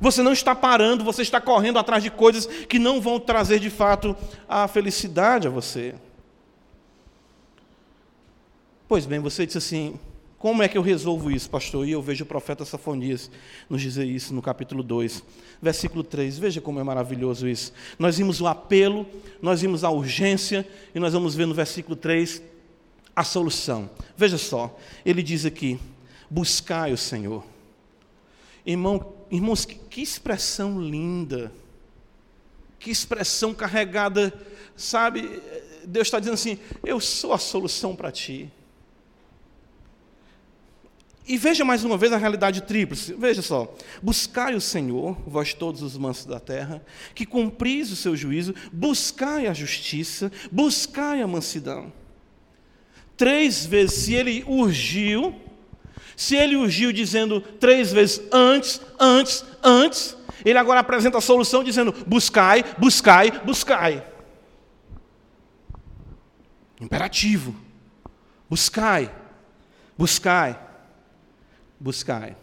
Você não está parando, você está correndo atrás de coisas que não vão trazer de fato a felicidade a você. Pois bem, você disse assim: como é que eu resolvo isso, pastor? E eu vejo o profeta Safonias nos dizer isso no capítulo 2, versículo 3. Veja como é maravilhoso isso. Nós vimos o apelo, nós vimos a urgência, e nós vamos ver no versículo 3 a solução. Veja só, ele diz aqui: buscai o Senhor. Irmão, irmãos, que, que expressão linda, que expressão carregada, sabe? Deus está dizendo assim: eu sou a solução para ti. E veja mais uma vez a realidade tríplice. Veja só: buscai o Senhor, vós todos os mansos da terra, que cumpris o seu juízo, buscai a justiça, buscai a mansidão. Três vezes, se ele urgiu, se ele urgiu dizendo três vezes antes, antes, antes, ele agora apresenta a solução dizendo: buscai, buscai, buscai. Imperativo. Buscai, buscai buscai.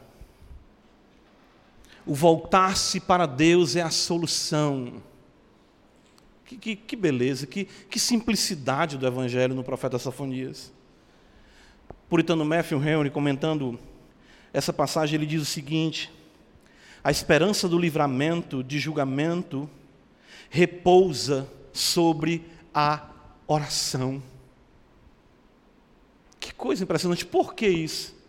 O voltar-se para Deus é a solução. Que, que, que, beleza, que, que simplicidade do Evangelho no profeta Safonias. Puritano Matthew Henry, comentando essa passagem, ele diz o seguinte: a esperança do livramento de julgamento repousa sobre a oração. Que coisa impressionante, por que isso?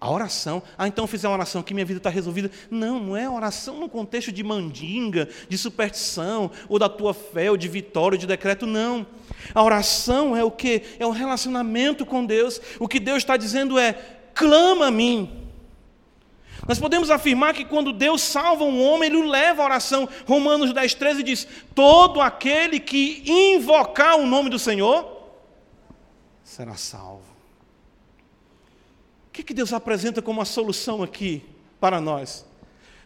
A oração. Ah, então eu fizer uma oração que minha vida está resolvida. Não, não é oração no contexto de mandinga, de superstição, ou da tua fé, ou de vitória, ou de decreto, não. A oração é o que? É um relacionamento com Deus. O que Deus está dizendo é: clama a mim. Nós podemos afirmar que quando Deus salva um homem, Ele o leva à oração. Romanos 10, 13 diz: Todo aquele que invocar o nome do Senhor será salvo que, que Deus apresenta como a solução aqui para nós?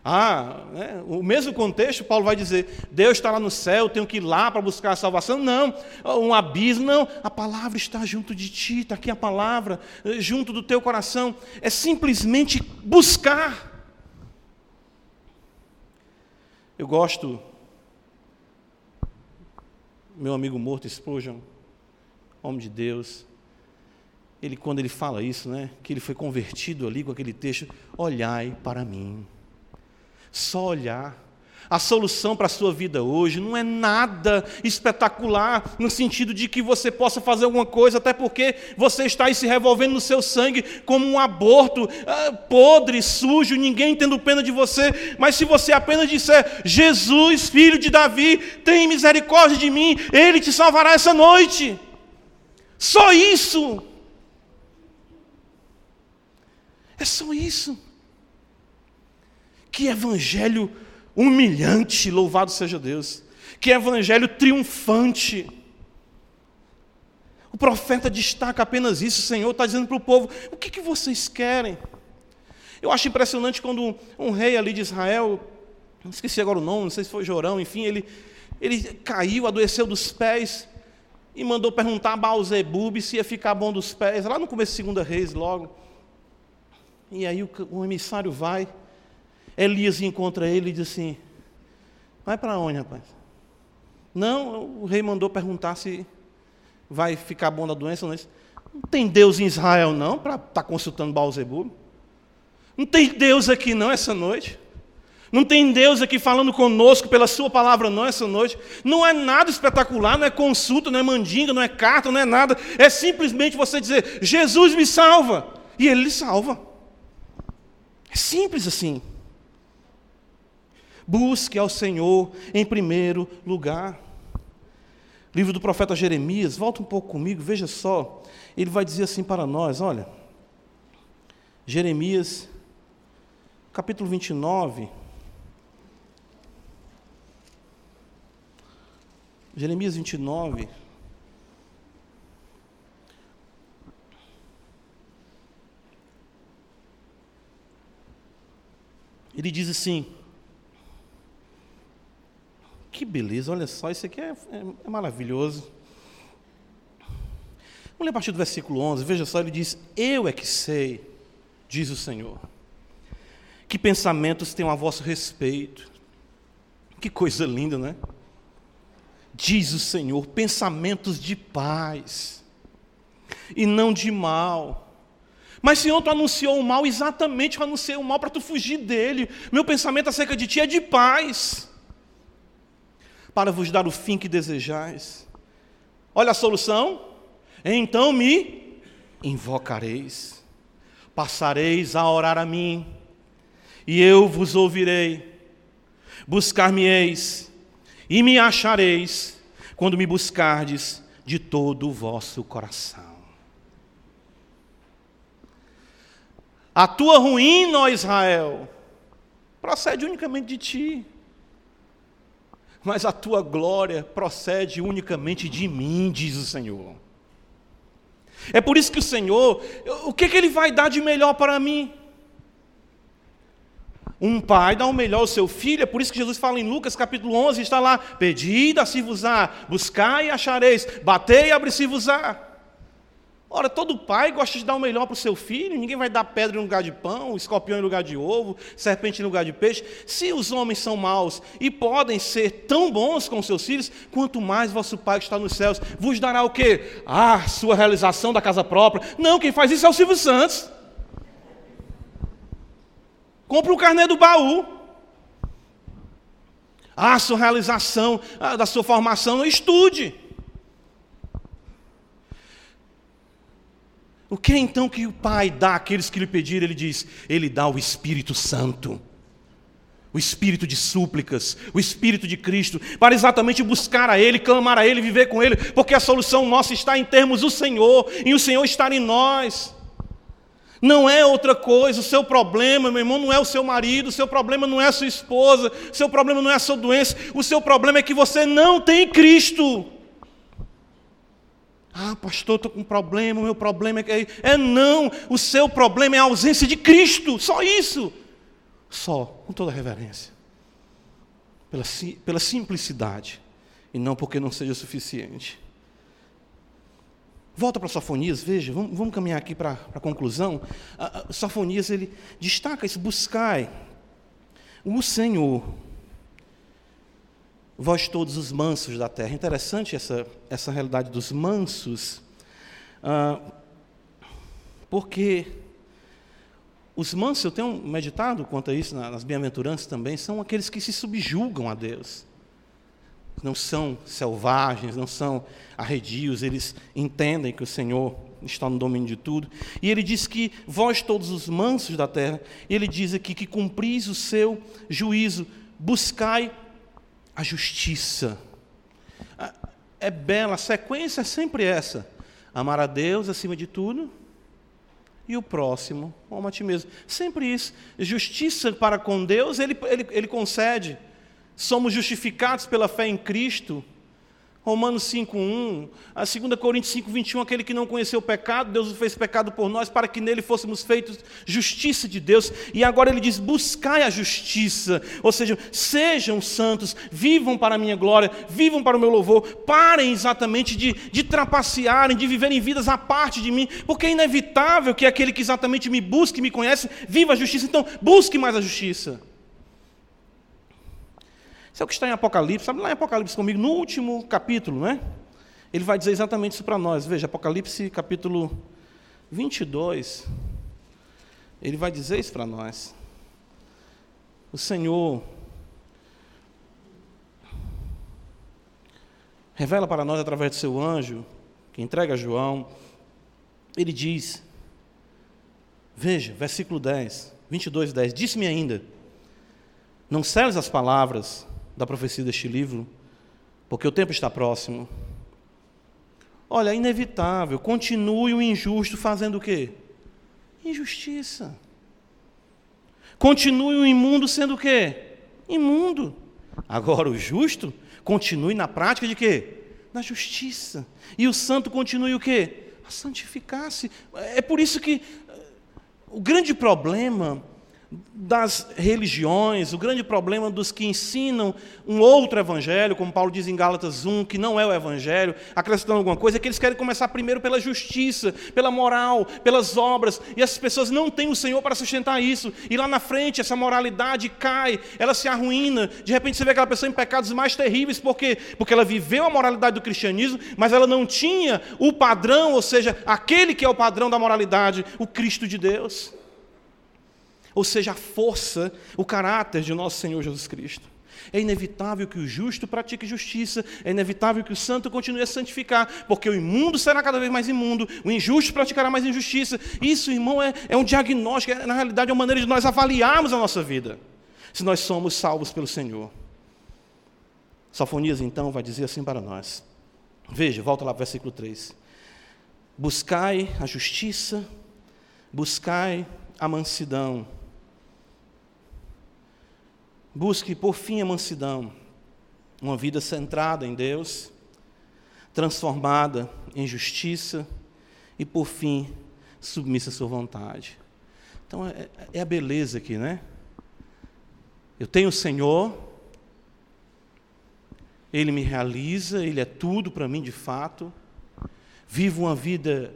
Ah, né, o mesmo contexto, Paulo vai dizer: Deus está lá no céu, tenho que ir lá para buscar a salvação. Não, um abismo, não. A palavra está junto de ti, está aqui a palavra, eh, junto do teu coração. É simplesmente buscar. Eu gosto, meu amigo morto, Spurgeon, homem de Deus, ele quando ele fala isso, né, que ele foi convertido ali com aquele texto, olhai para mim. Só olhar. A solução para a sua vida hoje não é nada espetacular, no sentido de que você possa fazer alguma coisa, até porque você está aí se revolvendo no seu sangue como um aborto, ah, podre, sujo, ninguém tendo pena de você. Mas se você apenas disser, Jesus, filho de Davi, tem misericórdia de mim, Ele te salvará essa noite. Só isso. É só isso. Que evangelho humilhante, louvado seja Deus. Que evangelho triunfante. O profeta destaca apenas isso, o Senhor está dizendo para o povo: o que, que vocês querem? Eu acho impressionante quando um, um, rei ali de Israel, esqueci agora o nome, não sei se foi Jorão, enfim, ele, ele caiu, adoeceu dos pés e mandou perguntar a Baalzebub se ia ficar bom dos pés, lá no começo de Segunda Reis, logo. E aí o, o emissário vai, Elias encontra ele e diz assim: Vai para onde, rapaz? Não, o rei mandou perguntar se vai ficar bom da doença. Não, não tem Deus em Israel, não, para estar tá consultando Baal-Zebub. Não tem Deus aqui, não, essa noite. Não tem Deus aqui falando conosco pela Sua palavra, não, essa noite. Não é nada espetacular, não é consulta, não é mandinga, não é carta, não é nada. É simplesmente você dizer: Jesus me salva. E Ele lhe salva. É simples assim. Busque ao Senhor em primeiro lugar. Livro do profeta Jeremias, volta um pouco comigo, veja só. Ele vai dizer assim para nós: olha, Jeremias, capítulo 29. Jeremias 29. Ele diz assim: que beleza, olha só, isso aqui é, é, é maravilhoso. Vamos ler a partir do versículo 11, veja só, ele diz: Eu é que sei, diz o Senhor, que pensamentos tenho a vosso respeito. Que coisa linda, né? Diz o Senhor, pensamentos de paz e não de mal. Mas, Senhor, tu anunciou o mal, exatamente eu anunciei o mal para tu fugir dele. Meu pensamento acerca de ti é de paz para vos dar o fim que desejais. Olha a solução. Então me invocareis, passareis a orar a mim, e eu vos ouvirei. Buscar-me-eis e me achareis quando me buscardes de todo o vosso coração. A tua ruína, ó Israel, procede unicamente de ti mas a tua glória procede unicamente de mim, diz o Senhor. É por isso que o Senhor, o que, que Ele vai dar de melhor para mim? Um pai dá o melhor ao seu filho, é por isso que Jesus fala em Lucas capítulo 11, está lá, pedi, dá-se-vos-á, buscai e achareis, batei e abri-se-vos-á. Ora, todo pai gosta de dar o melhor para o seu filho, ninguém vai dar pedra em lugar de pão, escorpião em lugar de ovo, serpente em lugar de peixe. Se os homens são maus e podem ser tão bons com seus filhos, quanto mais vosso Pai que está nos céus vos dará o quê? Ah, sua realização da casa própria. Não, quem faz isso é o Silvio Santos. Compre o carnê do baú. Ah, sua realização da sua formação, estude. O que é então que o Pai dá àqueles que lhe pediram? Ele diz: Ele dá o Espírito Santo, o Espírito de súplicas, o Espírito de Cristo, para exatamente buscar a Ele, clamar a Ele, viver com Ele, porque a solução nossa está em termos do Senhor, e o Senhor estar em nós. Não é outra coisa, o seu problema, meu irmão, não é o seu marido, o seu problema não é a sua esposa, o seu problema não é a sua doença, o seu problema é que você não tem Cristo. Ah, pastor, estou com um problema, o meu problema é que. É não, o seu problema é a ausência de Cristo, só isso. Só, com toda reverência. Pela, pela simplicidade, e não porque não seja suficiente. Volta para Sofonias, veja, vamos, vamos caminhar aqui para a conclusão. A, a, Sofonias, ele destaca isso, buscai o Senhor vós todos os mansos da terra. Interessante essa, essa realidade dos mansos, ah, porque os mansos, eu tenho meditado quanto a isso nas bem-aventuranças também, são aqueles que se subjugam a Deus. Não são selvagens, não são arredios, eles entendem que o Senhor está no domínio de tudo. E ele diz que vós todos os mansos da terra, ele diz aqui que cumpris o seu juízo, buscai a justiça. É bela, a sequência é sempre essa: amar a Deus acima de tudo e o próximo como a ti mesmo. Sempre isso. Justiça para com Deus, ele, ele, ele concede. Somos justificados pela fé em Cristo. Romanos 5:1, a 2 Coríntios 5:21, aquele que não conheceu o pecado, Deus o fez pecado por nós para que nele fôssemos feitos justiça de Deus. E agora ele diz: "Buscai a justiça", ou seja, sejam santos, vivam para a minha glória, vivam para o meu louvor, parem exatamente de, de trapacearem, de viverem vidas à parte de mim, porque é inevitável que aquele que exatamente me busca e me conhece, viva a justiça. Então, busque mais a justiça. Isso é o que está em Apocalipse. Sabe lá em Apocalipse comigo, no último capítulo, né? Ele vai dizer exatamente isso para nós. Veja, Apocalipse capítulo 22. Ele vai dizer isso para nós. O Senhor revela para nós através do seu anjo, que entrega a João. Ele diz: Veja, versículo 10, 22, 10. Disse-me ainda: Não seles as palavras da profecia deste livro, porque o tempo está próximo. Olha, é inevitável, continue o injusto fazendo o quê? Injustiça. Continue o imundo sendo o quê? Imundo. Agora o justo continue na prática de quê? Na justiça. E o santo continue o quê? A santificar-se. É por isso que eh, o grande problema das religiões, o grande problema dos que ensinam um outro evangelho, como Paulo diz em Gálatas 1, que não é o evangelho, acrescentando alguma coisa, é que eles querem começar primeiro pela justiça, pela moral, pelas obras, e essas pessoas não têm o Senhor para sustentar isso, e lá na frente essa moralidade cai, ela se arruína, de repente você vê aquela pessoa em pecados mais terríveis, por quê? Porque ela viveu a moralidade do cristianismo, mas ela não tinha o padrão, ou seja, aquele que é o padrão da moralidade, o Cristo de Deus ou seja, a força, o caráter de nosso Senhor Jesus Cristo. É inevitável que o justo pratique justiça, é inevitável que o santo continue a santificar, porque o imundo será cada vez mais imundo, o injusto praticará mais injustiça. Isso, irmão, é, é um diagnóstico, é, na realidade é uma maneira de nós avaliarmos a nossa vida, se nós somos salvos pelo Senhor. Sofonias, então, vai dizer assim para nós. Veja, volta lá para o versículo 3. Buscai a justiça, buscai a mansidão Busque, por fim, a mansidão, uma vida centrada em Deus, transformada em justiça e, por fim, submissa à sua vontade. Então, é, é a beleza aqui, né? Eu tenho o Senhor, Ele me realiza, Ele é tudo para mim de fato. Vivo uma vida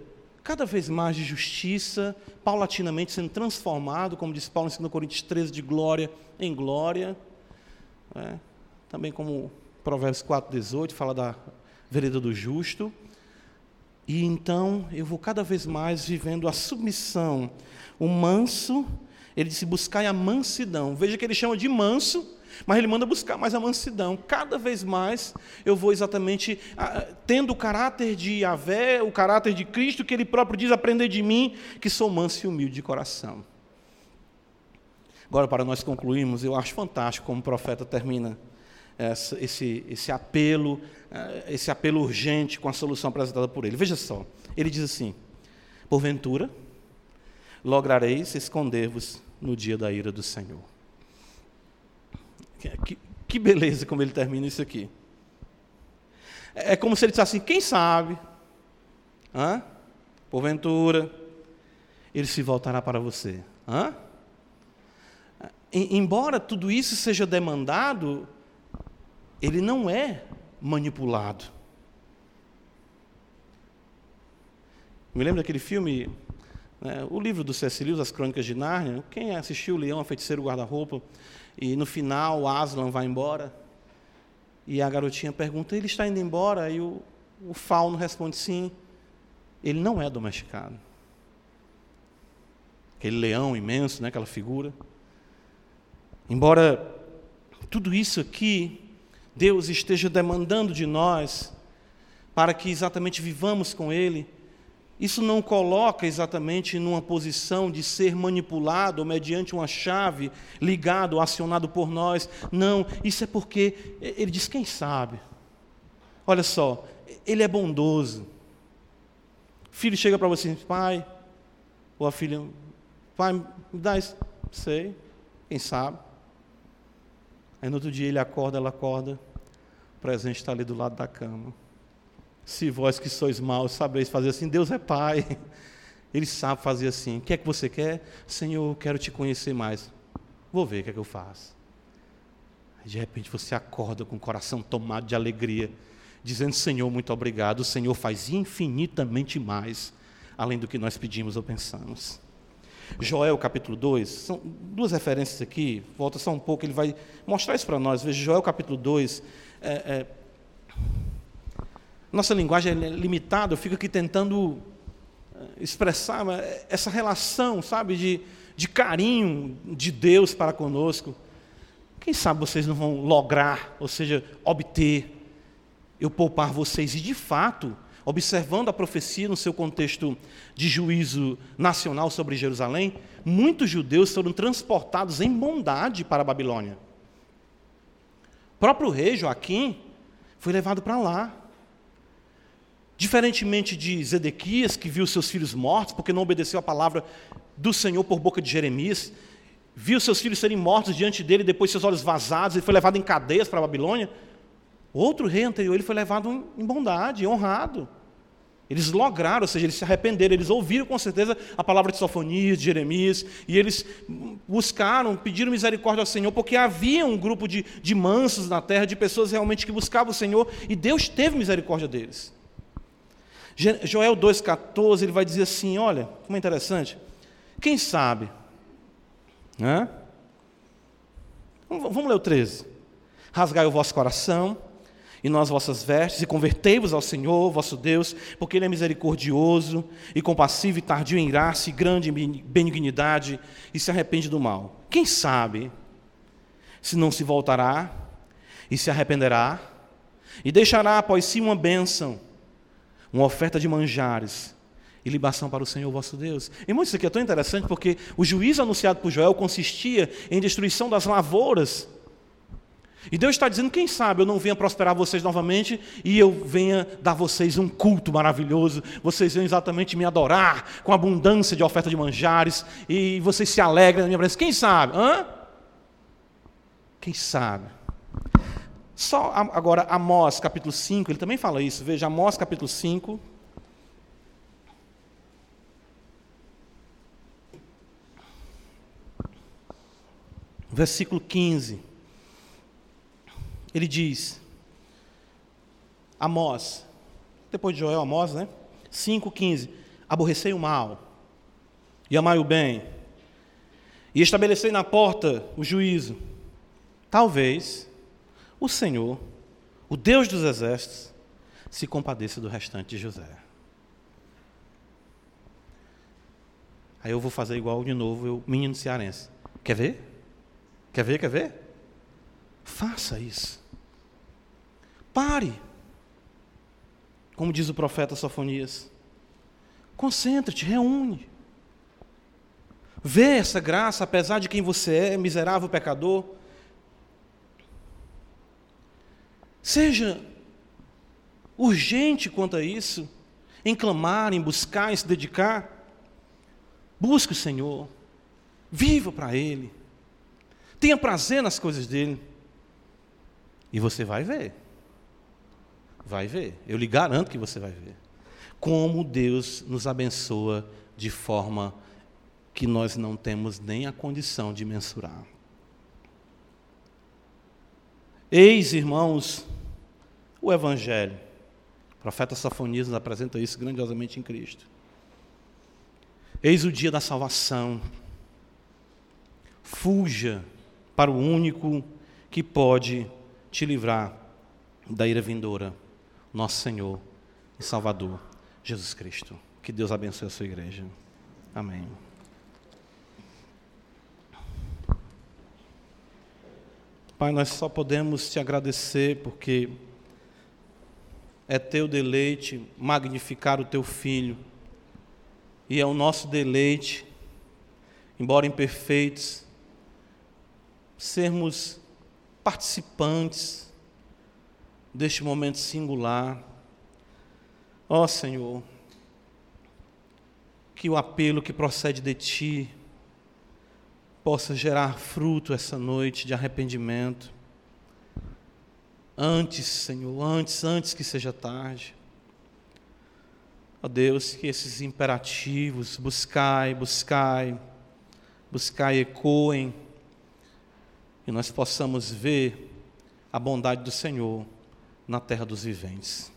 cada vez mais de justiça, paulatinamente sendo transformado, como diz Paulo em 2 Coríntios 13, de glória em glória. É, também como Provérbios 4, 18 fala da vereda do justo. E então eu vou cada vez mais vivendo a submissão. O manso, ele disse: buscai a mansidão. Veja que ele chama de manso, mas ele manda buscar mais a mansidão. Cada vez mais eu vou exatamente ah, tendo o caráter de Yahvé, o caráter de Cristo, que ele próprio diz: aprender de mim, que sou manso e humilde de coração. Agora, para nós concluirmos, eu acho fantástico como o profeta termina esse, esse apelo, ah, esse apelo urgente com a solução apresentada por ele. Veja só, ele diz assim: Porventura, lograreis esconder-vos no dia da ira do Senhor. Que, beleza como ele termina isso aqui. É, é como se ele dissesse assim: quem sabe, hã? porventura, ele se voltará para você. Hã? Embora tudo isso seja demandado, ele não é manipulado. Me lembro daquele filme, né, o livro do C.S. Lewis, As Crônicas de Nárnia. Quem assistiu o Leão, a Feiticeiro Guarda-Roupa? E no final, Aslan vai embora. E a garotinha pergunta: ele está indo embora? E o, o fauno responde: sim. Ele não é domesticado. aquele leão imenso, né, aquela figura. Embora tudo isso aqui Deus esteja demandando de nós para que exatamente vivamos com Ele, isso não coloca exatamente numa posição de ser manipulado mediante uma chave ligado, acionado por nós. Não, isso é porque ele diz quem sabe. Olha só, ele é bondoso. Filho chega para você, pai, ou a filha, pai, me dá isso. Sei, quem sabe. Aí no outro dia ele acorda, ela acorda, o presente está ali do lado da cama. Se vós que sois maus sabeis fazer assim, Deus é Pai. Ele sabe fazer assim. O que é que você quer? Senhor, quero te conhecer mais. Vou ver o que é que eu faço. De repente você acorda com o coração tomado de alegria, dizendo: Senhor, muito obrigado. O Senhor faz infinitamente mais, além do que nós pedimos ou pensamos. Joel capítulo 2, são duas referências aqui, volta só um pouco, ele vai mostrar isso para nós. Veja, Joel capítulo 2, é, é, nossa linguagem é limitada, eu fico aqui tentando eh, expressar essa relação, sabe, de, de carinho de Deus para conosco. Quem sabe vocês não vão lograr, ou seja, obter, eu poupar vocês, e de fato, observando a profecia no seu contexto de juízo nacional sobre Jerusalém, muitos judeus foram transportados em bondade para a Babilônia. O próprio rei Joaquim foi levado para lá. Diferentemente de Zedequias, que viu seus filhos mortos, porque não obedeceu a palavra do Senhor por boca de Jeremias, viu seus filhos serem mortos diante dele, depois seus olhos vazados, ele foi levado em cadeias para a Babilônia. Outro rei anterior, ele foi levado em bondade, honrado. Eles lograram, ou seja, eles se arrependeram, eles ouviram com certeza a palavra de Sofonias, de Jeremias, e eles buscaram, pediram misericórdia ao Senhor, porque havia um grupo de, de mansos na terra, de pessoas realmente que buscavam o Senhor, e Deus teve misericórdia deles. Joel 2,14, ele vai dizer assim: olha, como é interessante. Quem sabe? Né? Vamos ler o 13. Rasgai o vosso coração e nós vossas vestes, e convertei-vos ao Senhor, vosso Deus, porque Ele é misericordioso e compassivo e tardio em graça e grande em benignidade, e se arrepende do mal. Quem sabe se não se voltará e se arrependerá, e deixará após si uma bênção, uma oferta de manjares e libação para o Senhor vosso Deus. Irmão, isso aqui é tão interessante porque o juízo anunciado por Joel consistia em destruição das lavouras. E Deus está dizendo: quem sabe eu não venha prosperar vocês novamente e eu venha dar vocês um culto maravilhoso, vocês venham exatamente me adorar com abundância de oferta de manjares e vocês se alegrem na minha presença. Quem sabe? Hã? Quem sabe? Só agora Amós capítulo 5, ele também fala isso. Veja, Amós capítulo 5. Versículo 15. Ele diz: Amós, depois de Joel, Amós, né? 5,15: Aborrecei o mal e amai o bem, e estabelecei na porta o juízo. Talvez o Senhor, o Deus dos exércitos, se compadeça do restante de José. Aí eu vou fazer igual de novo, eu, menino cearense. Quer ver? Quer ver? Quer ver? Faça isso. Pare. Como diz o profeta Sofonias. Concentre-te, reúne. Vê essa graça, apesar de quem você é, miserável pecador. Seja urgente quanto a isso, em clamar, em buscar, em se dedicar. Busque o Senhor, viva para Ele, tenha prazer nas coisas dEle, e você vai ver. Vai ver, eu lhe garanto que você vai ver. Como Deus nos abençoa de forma que nós não temos nem a condição de mensurar. Eis, irmãos, o Evangelho. O profeta Safonias nos apresenta isso grandiosamente em Cristo. Eis o dia da salvação. Fuja para o único que pode te livrar da ira vindoura, nosso Senhor e Salvador, Jesus Cristo. Que Deus abençoe a sua igreja. Amém. Pai, nós só podemos te agradecer porque é teu deleite magnificar o teu filho, e é o nosso deleite, embora imperfeitos, sermos participantes deste momento singular. Ó oh, Senhor, que o apelo que procede de Ti possa gerar fruto essa noite de arrependimento. Antes, Senhor, antes, antes que seja tarde. Ó Deus, que esses imperativos, buscai, buscai, buscai, ecoem, e nós possamos ver a bondade do Senhor na terra dos viventes.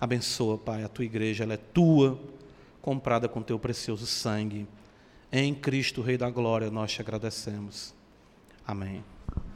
Abençoa, Pai, a tua igreja, ela é tua, comprada com teu precioso sangue. Em Cristo, Rei da Glória, nós te agradecemos. Amém.